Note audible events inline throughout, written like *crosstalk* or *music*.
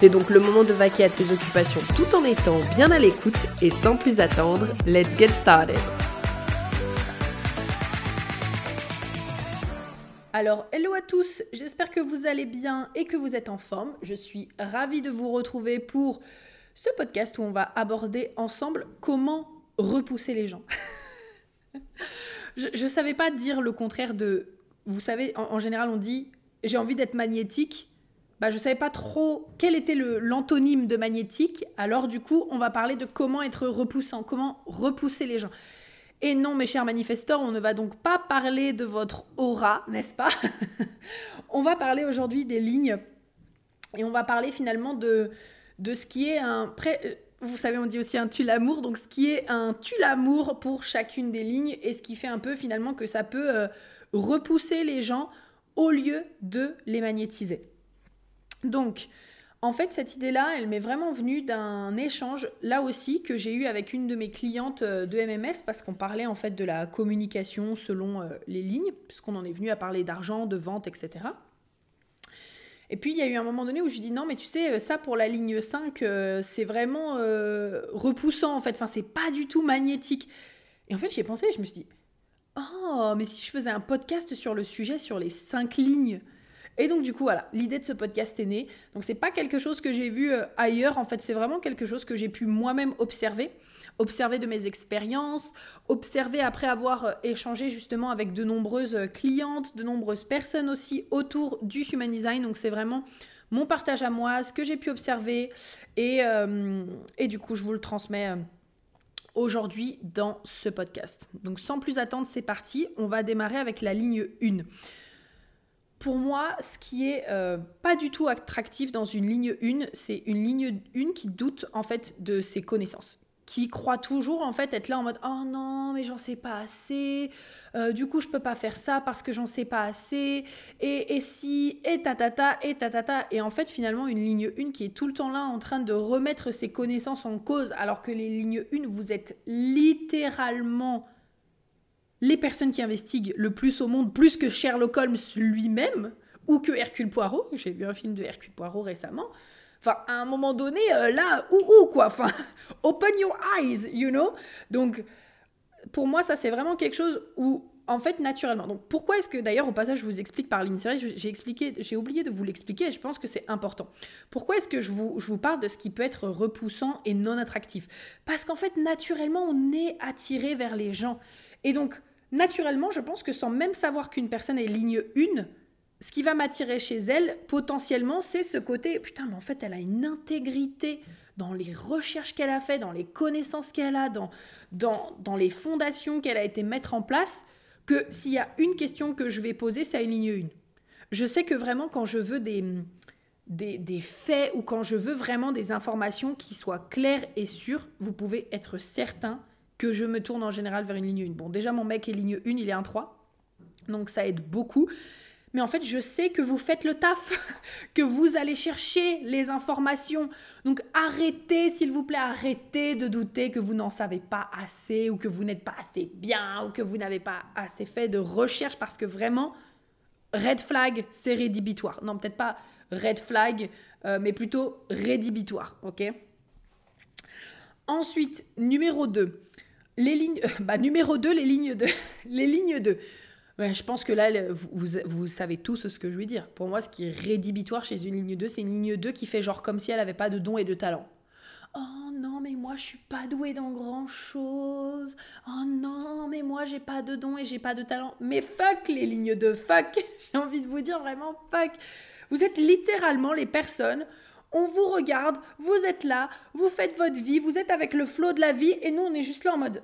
C'est donc le moment de vaquer à tes occupations tout en étant bien à l'écoute et sans plus attendre, let's get started. Alors, hello à tous, j'espère que vous allez bien et que vous êtes en forme. Je suis ravie de vous retrouver pour ce podcast où on va aborder ensemble comment repousser les gens. *laughs* je ne savais pas dire le contraire de... Vous savez, en général, on dit j'ai envie d'être magnétique bah, je ne savais pas trop quel était l'antonyme de magnétique. Alors du coup, on va parler de comment être repoussant, comment repousser les gens. Et non, mes chers manifestants, on ne va donc pas parler de votre aura, n'est-ce pas? *laughs* On va parler aujourd'hui des lignes et on va parler finalement de, de ce qui est un... Pré... Vous savez, on dit aussi un tue-l'amour, donc ce qui est un tue-l'amour pour chacune des lignes et ce qui fait un peu finalement que ça peut euh, repousser les gens au lieu de les magnétiser. Donc, en fait, cette idée-là, elle m'est vraiment venue d'un échange, là aussi, que j'ai eu avec une de mes clientes euh, de MMS, parce qu'on parlait en fait de la communication selon euh, les lignes, puisqu'on en est venu à parler d'argent, de vente, etc. Et puis, il y a eu un moment donné où je lui dis non, mais tu sais, ça pour la ligne 5, euh, c'est vraiment repoussant, en fait. Enfin, c'est pas du tout magnétique. Et en fait, j'y ai pensé, je me suis dit, oh, mais si je faisais un podcast sur le sujet, sur les 5 lignes, et donc du coup voilà, l'idée de ce podcast est née. Donc c'est pas quelque chose que j'ai vu euh, ailleurs, en fait c'est vraiment quelque chose que j'ai pu moi-même observer, observer de mes expériences, observer après avoir euh, échangé justement avec de nombreuses euh, clientes, de nombreuses personnes aussi autour du human design. Donc c'est vraiment mon partage à moi, ce que j'ai pu observer et, et, du coup je vous le transmets aujourd'hui dans ce podcast. Donc sans plus attendre, c'est parti. On va démarrer avec la ligne 1 pour moi, ce qui est euh, pas du tout attractif dans une ligne 1, c'est une ligne 1 qui doute en fait de ses connaissances, qui croit toujours en fait être là en mode oh non mais j'en sais pas assez, euh, du coup je peux pas faire ça parce que j'en sais pas assez, et, et si, et tatata, et tatata, et en fait finalement une ligne 1 qui est tout le temps là en train de remettre ses connaissances en cause, alors que les lignes 1 vous êtes littéralement les personnes qui investiguent le plus au monde, plus que Sherlock Holmes lui-même, ou que Hercule Poirot, j'ai vu un film de Hercule Poirot récemment, enfin, à un moment donné, euh, là, ou, ou, quoi, enfin, *laughs* open your eyes, you know? Donc, pour moi, ça, c'est vraiment quelque chose où, en fait, naturellement. Donc, pourquoi est-ce que, d'ailleurs, au passage, je vous explique par ligne? J'ai expliqué, j'ai oublié de vous l'expliquer, et je pense que c'est important. Pourquoi est-ce que je vous, je vous parle de ce qui peut être repoussant et non attractif? Parce qu'en fait, naturellement, on est attiré vers les gens. Et donc, naturellement, je pense que sans même savoir qu'une personne est ligne 1, ce qui va m'attirer chez elle, potentiellement, c'est ce côté, putain, mais en fait, elle a une intégrité dans les recherches qu'elle a fait, dans les connaissances qu'elle a, dans, dans, dans les fondations qu'elle a été mettre en place, que s'il y a une question que je vais poser, c'est à une ligne 1. Je sais que vraiment, quand je veux des, des, des, faits ou quand je veux vraiment des informations qui soient claires et sûres, vous pouvez être certain que je me tourne en général vers une ligne 1. Bon, déjà, mon mec est ligne 1, il est un 3. Donc ça aide beaucoup. Mais en fait, je sais que vous faites le taf, *laughs* que vous allez chercher les informations. Donc arrêtez, s'il vous plaît, arrêtez de douter que vous n'en savez pas assez ou que vous n'êtes pas assez bien ou que vous n'avez pas assez fait de recherche parce que vraiment, red flag, c'est rédhibitoire. Non, peut-être pas red flag, euh, mais plutôt rédhibitoire, ok? Ensuite, numéro 2, les lignes, *laughs* bah, numéro 2, les lignes de, *laughs* les lignes 2. je pense que là, vous, vous, savez tous ce que je veux dire. Pour moi, ce qui est rédhibitoire chez une ligne 2, c'est une ligne 2 qui fait genre comme si elle n'avait pas de dons et de talent. Oh non, mais moi je suis pas douée dans grand chose. Oh non, mais moi j'ai pas de dons et j'ai pas de talent. Mais fuck les lignes 2, fuck. *laughs* J'ai envie de vous dire vraiment fuck. Vous êtes littéralement les personnes on vous regarde, vous êtes là, vous faites votre vie, vous êtes avec le flot de la vie, et nous, on est juste là en mode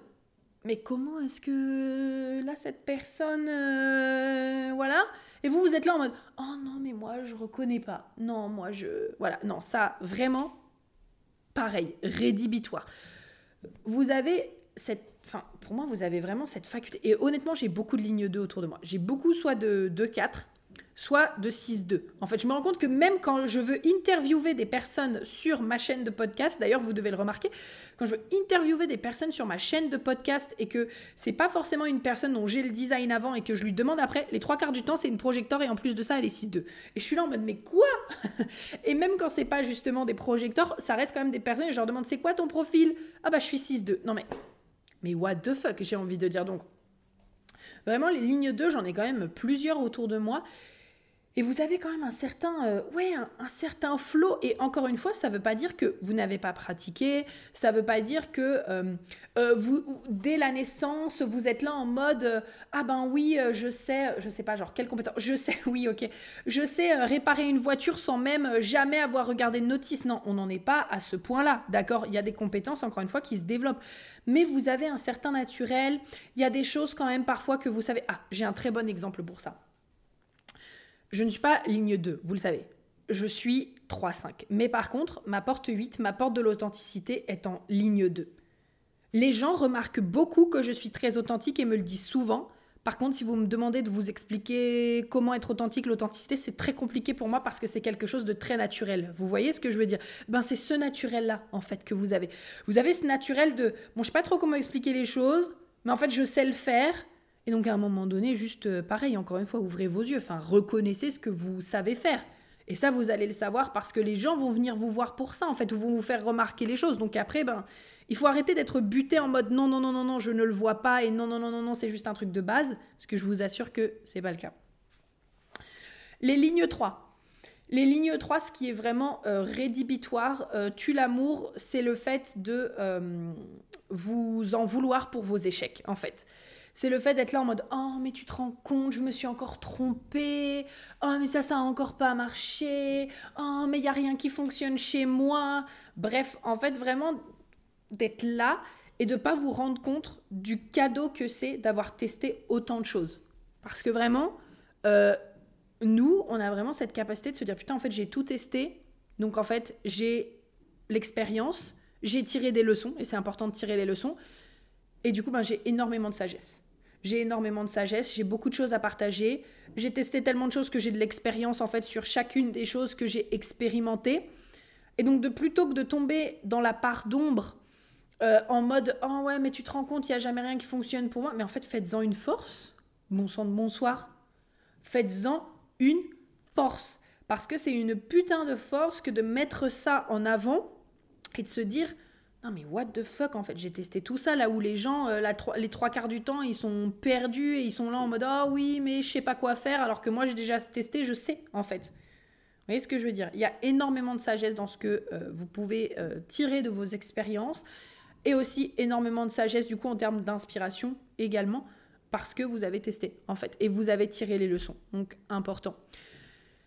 mais comment est-ce que là, cette personne, euh, voilà? Et vous, vous êtes là en mode Oh non, mais moi, je reconnais pas. Non, moi, je. Voilà, non, ça, vraiment, pareil, rédhibitoire. Vous avez cette. Enfin, pour moi, vous avez vraiment cette faculté. Et honnêtement, j'ai beaucoup de lignes 2 autour de moi. J'ai beaucoup soit de 2-4, soit de 6-2. En fait, je me rends compte que même quand je veux interviewer des personnes sur ma chaîne de podcast, d'ailleurs, vous devez le remarquer, quand je veux interviewer des personnes sur ma chaîne de podcast et que c'est pas forcément une personne dont j'ai le design avant et que je lui demande après, les trois quarts du temps, c'est une projecteur et en plus de ça, elle est 6-2. Et je suis là en mode, mais quoi? *laughs* Et même quand c'est pas justement des projecteurs, ça reste quand même des personnes et je leur demande, c'est quoi ton profil? Ah bah, je suis 6-2. Non mais, mais what the fuck, j'ai envie de dire. Donc, vraiment, les lignes 2, j'en ai quand même plusieurs autour de moi. Et vous avez quand même un certain, euh, ouais, un, certain flow. Et encore une fois, ça ne veut pas dire que vous n'avez pas pratiqué. Ça ne veut pas dire que euh, euh, vous, dès la naissance, vous êtes là en mode ah ben oui, je sais, je sais pas, genre quelle compétence. Je sais, *laughs* oui, ok. Je sais réparer une voiture sans même jamais avoir regardé de notice. Non, on n'en est pas à ce point-là. D'accord? Il y a des compétences, encore une fois, qui se développent. Mais vous avez un certain naturel. Il y a des choses quand même parfois que vous savez. Ah, j'ai un très bon exemple pour ça. Je ne suis pas ligne 2, vous le savez. Je suis 3-5. Mais par contre, ma porte 8, ma porte de l'authenticité est en ligne 2. Les gens remarquent beaucoup que je suis très authentique et me le disent souvent. Par contre, si vous me demandez de vous expliquer comment être authentique, l'authenticité, c'est très compliqué pour moi parce que c'est quelque chose de très naturel. Vous voyez ce que je veux dire? Ben c'est ce naturel-là en fait que vous avez. Vous avez ce naturel de bon, je sais pas trop comment expliquer les choses, mais en fait je sais le faire et donc à un moment donné, juste euh, pareil, encore une fois, ouvrez vos yeux, enfin reconnaissez ce que vous savez faire. Et ça, vous allez le savoir parce que les gens vont venir vous voir pour ça, en fait, ou vont vous faire remarquer les choses. Donc après, ben, il faut arrêter d'être buté en mode non, non, non, non, non, je ne le vois pas, et non, non, non, non, non, c'est juste un truc de base, parce que je vous assure que c'est pas le cas. Les lignes 3. Les lignes 3, ce qui est vraiment euh, rédhibitoire, euh, tue l'amour, c'est le fait de vous en vouloir pour vos échecs, en fait c'est le fait d'être là en mode oh mais tu te rends compte je me suis encore trompée. Oh mais ça ça a encore pas marché. Oh mais il y a rien qui fonctionne chez moi. Bref en fait vraiment d'être là et de pas vous rendre compte du cadeau que c'est d'avoir testé autant de choses. Parce que vraiment euh, nous on a vraiment cette capacité de se dire putain en fait j'ai tout testé. Donc en fait j'ai l'expérience. J'ai tiré des leçons et c'est important de tirer les leçons. Et du coup, ben, j'ai énormément de sagesse j'ai énormément de sagesse, j'ai beaucoup de choses à partager. J'ai testé tellement de choses que j'ai de l'expérience en fait sur chacune des choses que j'ai expérimentées. Et donc de plutôt que de tomber dans la part d'ombre euh, en mode oh ouais mais tu te rends compte il y a jamais rien qui fonctionne pour moi, mais en fait faites-en une force. Bon sang de bonsoir. Faites-en une force parce que c'est une putain de force que de mettre ça en avant et de se dire non mais what the fuck en fait, j'ai testé tout ça là où les gens, euh, les trois quarts du temps, ils sont perdus et ils sont là en mode ah oui mais je sais pas quoi faire alors que moi j'ai déjà testé, je sais en fait. Vous voyez ce que je veux dire? Il y a énormément de sagesse dans ce que euh, vous pouvez euh, tirer de vos expériences et aussi énormément de sagesse du coup en termes d'inspiration également parce que vous avez testé en fait et vous avez tiré les leçons. Donc important.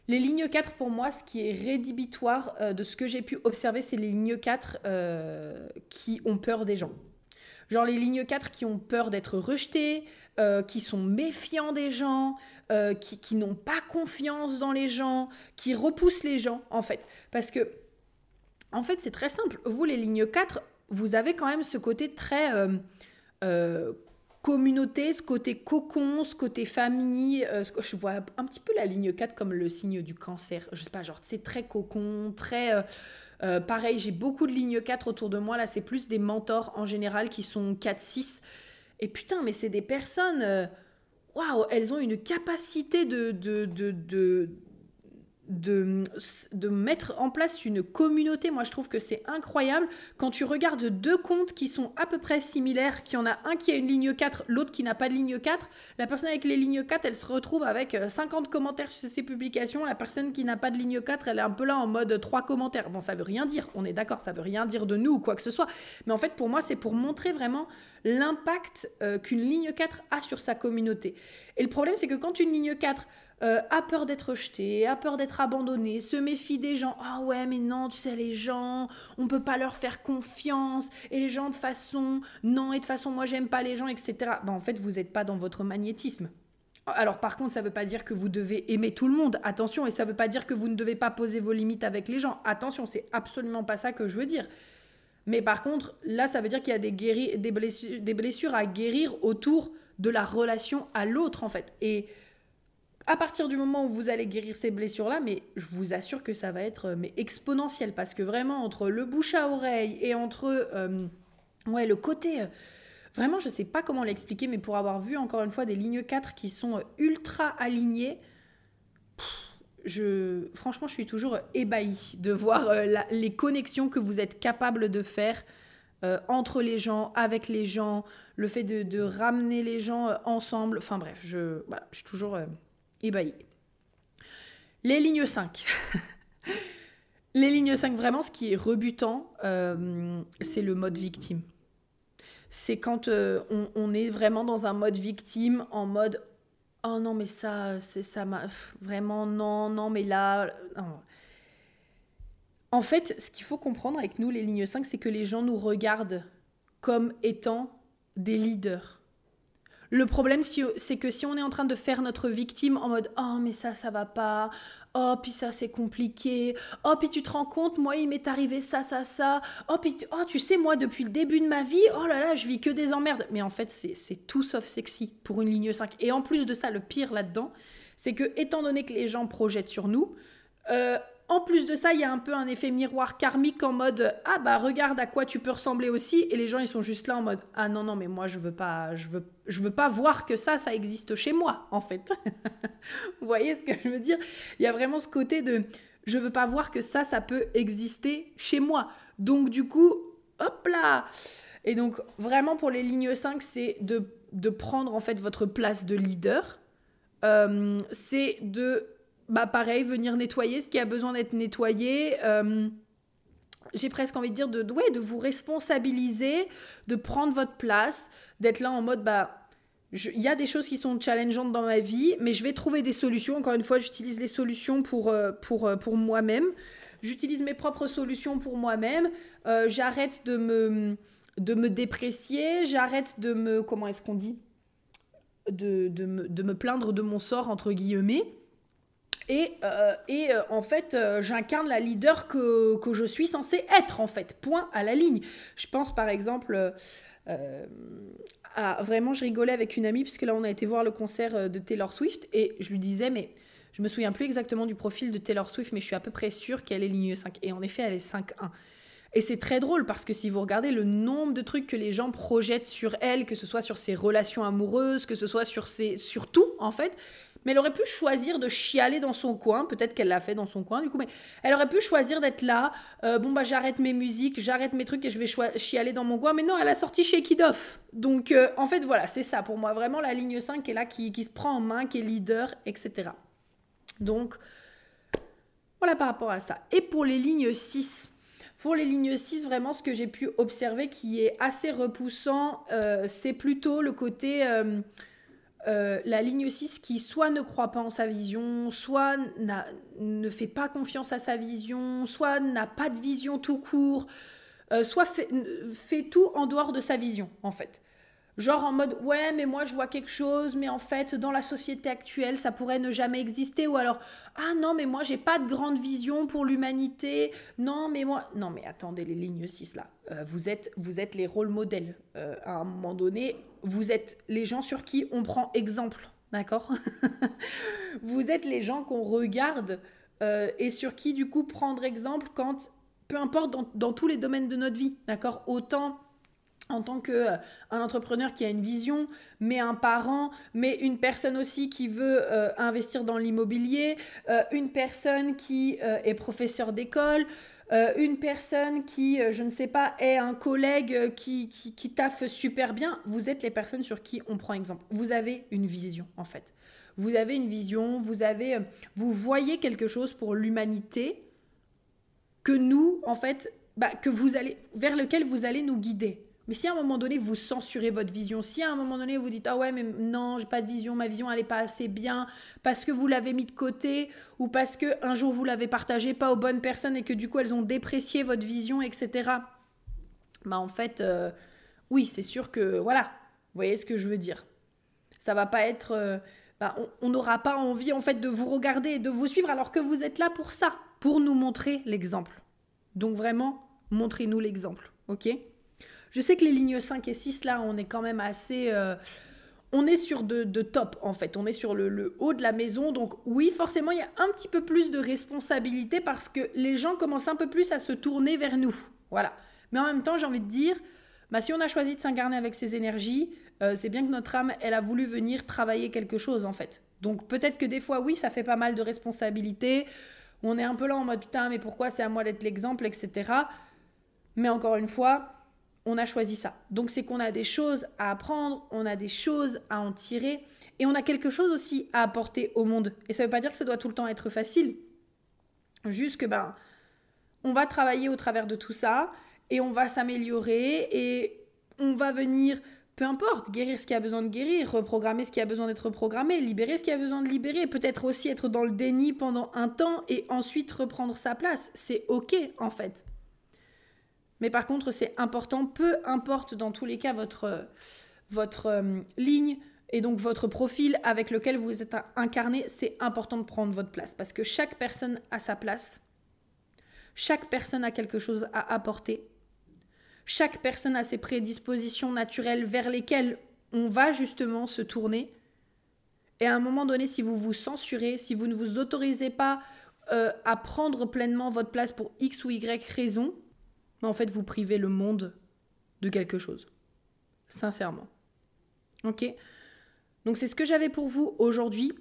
Les lignes 4, pour moi, ce qui est rédhibitoire euh, de ce que j'ai pu observer, c'est les lignes 4 euh, qui ont peur des gens. Genre les lignes 4 qui ont peur d'être rejetées, euh, qui sont méfiants des gens, qui, qui n'ont pas confiance dans les gens, qui repoussent les gens, en fait. Parce que, en fait, c'est très simple. Vous, les lignes 4, vous avez quand même ce côté très communauté, ce côté cocon, ce côté famille. Euh, je vois un petit peu la ligne 4 comme le signe du cancer. Je sais pas, genre, c'est très cocon, très. Euh, euh, pareil, j'ai beaucoup de lignes 4 autour de moi. Là, c'est plus des mentors en général qui sont 4-6. Et putain, mais c'est des personnes. Waouh, elles ont une capacité de, de, de de, mettre en place une communauté. Moi, je trouve que c'est incroyable quand tu regardes deux comptes qui sont à peu près similaires, qui en a un qui a une ligne 4, l'autre qui n'a pas de ligne 4. La personne avec les lignes 4, elle se retrouve avec 50 euh, commentaires sur ses publications. La personne qui n'a pas de ligne 4, elle est un peu là en mode 3 commentaires. Bon, ça veut rien dire, on est d'accord, ça veut rien dire de nous ou quoi que ce soit. Mais en fait, pour moi, c'est pour montrer vraiment l'impact euh, qu'une ligne 4 a sur sa communauté. Et le problème, c'est que quand une ligne 4 euh, a peur d'être rejeté, a peur d'être abandonné, se méfie des gens. Ah ouais, mais non, tu sais, les gens, on peut pas leur faire confiance. Et les gens, de façon, non, et de façon, moi, j'aime pas les gens, etc. Ben, en fait, vous n'êtes pas dans votre magnétisme. Alors par contre, ça ne veut pas dire que vous devez aimer tout le monde, attention, et ça ne veut pas dire que vous ne devez pas poser vos limites avec les gens, attention, c'est absolument pas ça que je veux dire. Mais par contre, là, ça veut dire qu'il y a des, des, blessures, des blessures à guérir autour de la relation à l'autre, en fait. Et à partir du moment où vous allez guérir ces blessures-là, mais je vous assure que ça va être mais exponentiel, parce que vraiment, entre le bouche à oreille et entre euh, ouais, le côté... Euh, vraiment, je ne sais pas comment l'expliquer, mais pour avoir vu encore une fois des lignes 4 qui sont ultra alignées, je, franchement, je suis toujours ébahie de voir euh, les connexions que vous êtes capable de faire euh, entre les gens, avec les gens, le fait de, ramener les gens euh, ensemble. Enfin bref, je, je suis toujours ébahie. Les lignes 5. *laughs* les lignes 5, vraiment, ce qui est rebutant, c'est le mode victime. C'est quand on, on est vraiment dans un mode victime, en mode oh non mais ça c'est ça vraiment non non mais là en fait ce qu'il faut comprendre avec nous les lignes 5 c'est que les gens nous regardent comme étant des leaders le problème c'est que si on est en train de faire notre victime en mode oh mais ça ça va pas Oh, puis ça, c'est compliqué. Oh, puis tu te rends compte, moi, il m'est arrivé ça, ça, ça. Oh, puis oh, tu sais, moi, depuis le début de ma vie, oh là là, je vis que des emmerdes. Mais en fait, c'est tout sauf sexy pour une ligne 5. Et en plus de ça, le pire là-dedans, c'est que, étant donné que les gens projettent sur nous, euh, en plus de ça, il y a un peu un effet miroir karmique en mode ah bah regarde à quoi tu peux ressembler aussi et les gens ils sont juste là en mode ah non non mais moi je veux pas je veux je veux pas voir que ça ça existe chez moi en fait. *laughs* Vous voyez ce que je veux dire? Il y a vraiment ce côté de je veux pas voir que ça ça peut exister chez moi. Donc du coup, hop là. Et donc vraiment pour les lignes 5, c'est de, de prendre en fait votre place de leader. Euh, c'est de bah pareil, venir nettoyer ce qui a besoin d'être nettoyé. Euh, j'ai presque envie de dire de, ouais, de vous responsabiliser, de prendre votre place, d'être là en mode bah il y a des choses qui sont challengeantes dans ma vie, mais je vais trouver des solutions. Encore une fois, j'utilise les solutions pour, euh, pour, euh, pour moi-même. J'utilise mes propres solutions pour moi-même. j'arrête de me, de me déprécier. J'arrête de me. Comment est-ce qu'on dit? De, de, de me plaindre de mon sort, entre guillemets. Et, euh, euh, en fait, euh, j'incarne la leader que, que, je suis censée être, en fait. Point à la ligne. Je pense par exemple à. Vraiment, je rigolais avec une amie, puisque là, on a été voir le concert de Taylor Swift, et je lui disais, mais. Je me souviens plus exactement du profil de Taylor Swift, mais je suis à peu près sûre qu'elle est ligne 5. Et en effet, elle est 5-1. Et c'est très drôle parce que si vous regardez le nombre de trucs que les gens projettent sur elle, que ce soit sur ses relations amoureuses, que ce soit sur ses. sur tout, en fait, mais elle aurait pu choisir de chialer dans son coin, peut-être qu'elle l'a fait dans son coin du coup, mais elle aurait pu choisir d'être là, euh, bon bah j'arrête mes musiques, j'arrête mes trucs et je vais chialer dans mon coin, mais non, elle a sorti Shake It Off. Donc euh, en fait voilà, c'est ça pour moi, vraiment la ligne 5 qui est là, qui, se prend en main, qui est leader, etc. Donc voilà par rapport à ça. Et pour les lignes 6, pour les lignes 6, vraiment, ce que j'ai pu observer qui est assez repoussant, euh, c'est plutôt le côté la ligne 6 qui soit ne croit pas en sa vision, soit ne fait pas confiance à sa vision, soit n'a pas de vision tout court, euh, soit fait, tout en dehors de sa vision, en fait. Genre en mode ouais mais moi je vois quelque chose mais en fait dans la société actuelle ça pourrait ne jamais exister. Ou alors ah non mais moi j'ai pas de grande vision pour l'humanité. Non mais moi non mais attendez les lignes 6 là. Euh, vous êtes vous êtes les rôles modèles. Euh, à un moment donné vous êtes les gens sur qui on prend exemple d'accord? *laughs* Vous êtes les gens qu'on regarde euh, et sur qui du coup prendre exemple quand peu importe dans, dans tous les domaines de notre vie d'accord? Autant en tant que euh, un entrepreneur qui a une vision, mais un parent, mais une personne aussi qui veut euh, investir dans l'immobilier, euh, une personne qui est professeur d'école, une personne qui, je ne sais pas, est un collègue qui, qui, taffe super bien, vous êtes les personnes sur qui on prend exemple. Vous avez une vision en fait. Vous avez une vision, vous avez, vous voyez quelque chose pour l'humanité que nous, en fait, bah, que vous allez, vers lequel vous allez nous guider. Mais si à un moment donné vous censurez votre vision, si à un moment donné vous dites ah ouais mais non j'ai pas de vision, ma vision elle est pas assez bien parce que vous l'avez mis de côté ou parce que un jour vous l'avez partagé pas aux bonnes personnes et que du coup elles ont déprécié votre vision etc. Bah en fait euh, oui c'est sûr que voilà vous voyez ce que je veux dire. Ça va pas être euh, bah, on n'aura pas envie en fait de vous regarder et de vous suivre alors que vous êtes là pour ça, pour nous montrer l'exemple. Donc vraiment, montrez-nous l'exemple, ok? Je sais que les lignes 5 et 6 là, on est quand même assez... Euh, on est sur de, top en fait, on est sur le, haut de la maison, donc oui forcément il y a un petit peu plus de responsabilité parce que les gens commencent un peu plus à se tourner vers nous, voilà. Mais en même temps j'ai envie de dire, bah, si on a choisi de s'incarner avec ces énergies, euh, c'est bien que notre âme, elle a voulu venir travailler quelque chose en fait. Donc peut-être que des fois, oui, ça fait pas mal de responsabilités. On est un peu là en mode putain, mais pourquoi c'est à moi d'être l'exemple, etc. Mais encore une fois, on a choisi ça. Donc c'est qu'on a des choses à apprendre, on a des choses à en tirer et on a quelque chose aussi à apporter au monde. Et ça veut pas dire que ça doit tout le temps être facile. Juste que ben, on va travailler au travers de tout ça et on va s'améliorer et on va venir peu importe, guérir ce qui a besoin de guérir, reprogrammer ce qui a besoin d'être reprogrammé, libérer ce qui a besoin de libérer, peut-être aussi être dans le déni pendant un temps et ensuite reprendre sa place. C'est ok en fait. Mais par contre, c'est important, peu importe dans tous les cas votre, votre euh, ligne et donc votre profil avec lequel vous êtes incarné, c'est important de prendre votre place parce que chaque personne a sa place. Chaque personne a quelque chose à apporter chaque personne a ses prédispositions naturelles vers lesquelles on va justement se tourner. Et à un moment donné, si vous vous censurez, si vous ne vous autorisez pas euh, à prendre pleinement votre place pour X ou Y raison, en fait, vous privez le monde de quelque chose. Sincèrement. Ok? Donc c'est ce que j'avais pour vous aujourd'hui.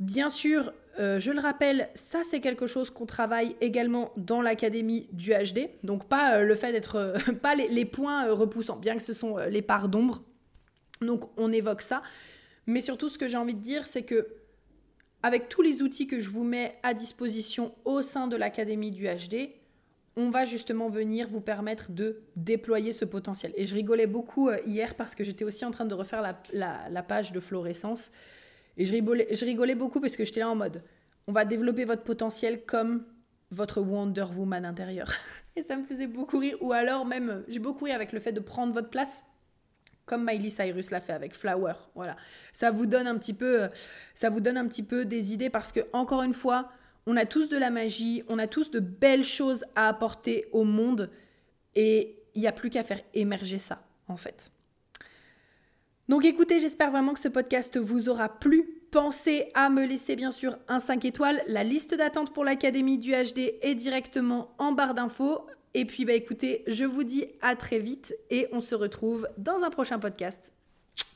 Bien sûr, euh, je le rappelle, ça c'est quelque chose qu'on travaille également dans l'académie du HD. Donc pas euh, le fait d'être, euh, *laughs* pas les, points repoussants, bien que ce sont les parts d'ombre. Donc on évoque ça. Mais surtout ce que j'ai envie de dire, c'est que avec tous les outils que je vous mets à disposition au sein de l'académie du HD, on va justement venir vous permettre de déployer ce potentiel. Et je rigolais beaucoup hier parce que j'étais aussi en train de refaire la, page de fluorescence. Et je rigolais, je rigolais beaucoup parce que j'étais là en mode, on va développer votre potentiel comme votre Wonder Woman intérieure. *laughs* Et ça me faisait beaucoup rire. Ou alors même, j'ai beaucoup ri avec le fait de prendre votre place comme Miley Cyrus l'a fait avec Flower. Voilà. Ça vous donne un petit peu, ça vous donne un petit peu des idées parce que, encore une fois, on a tous de la magie, on a tous de belles choses à apporter au monde et il n'y a plus qu'à faire émerger ça, en fait. Donc écoutez, j'espère vraiment que ce podcast vous aura plu. Pensez à me laisser bien sûr un 5 étoiles. La liste d'attente pour l'Académie du HD est directement en barre d'infos. Et puis bah écoutez, je vous dis à très vite et on se retrouve dans un prochain podcast.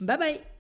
Bye bye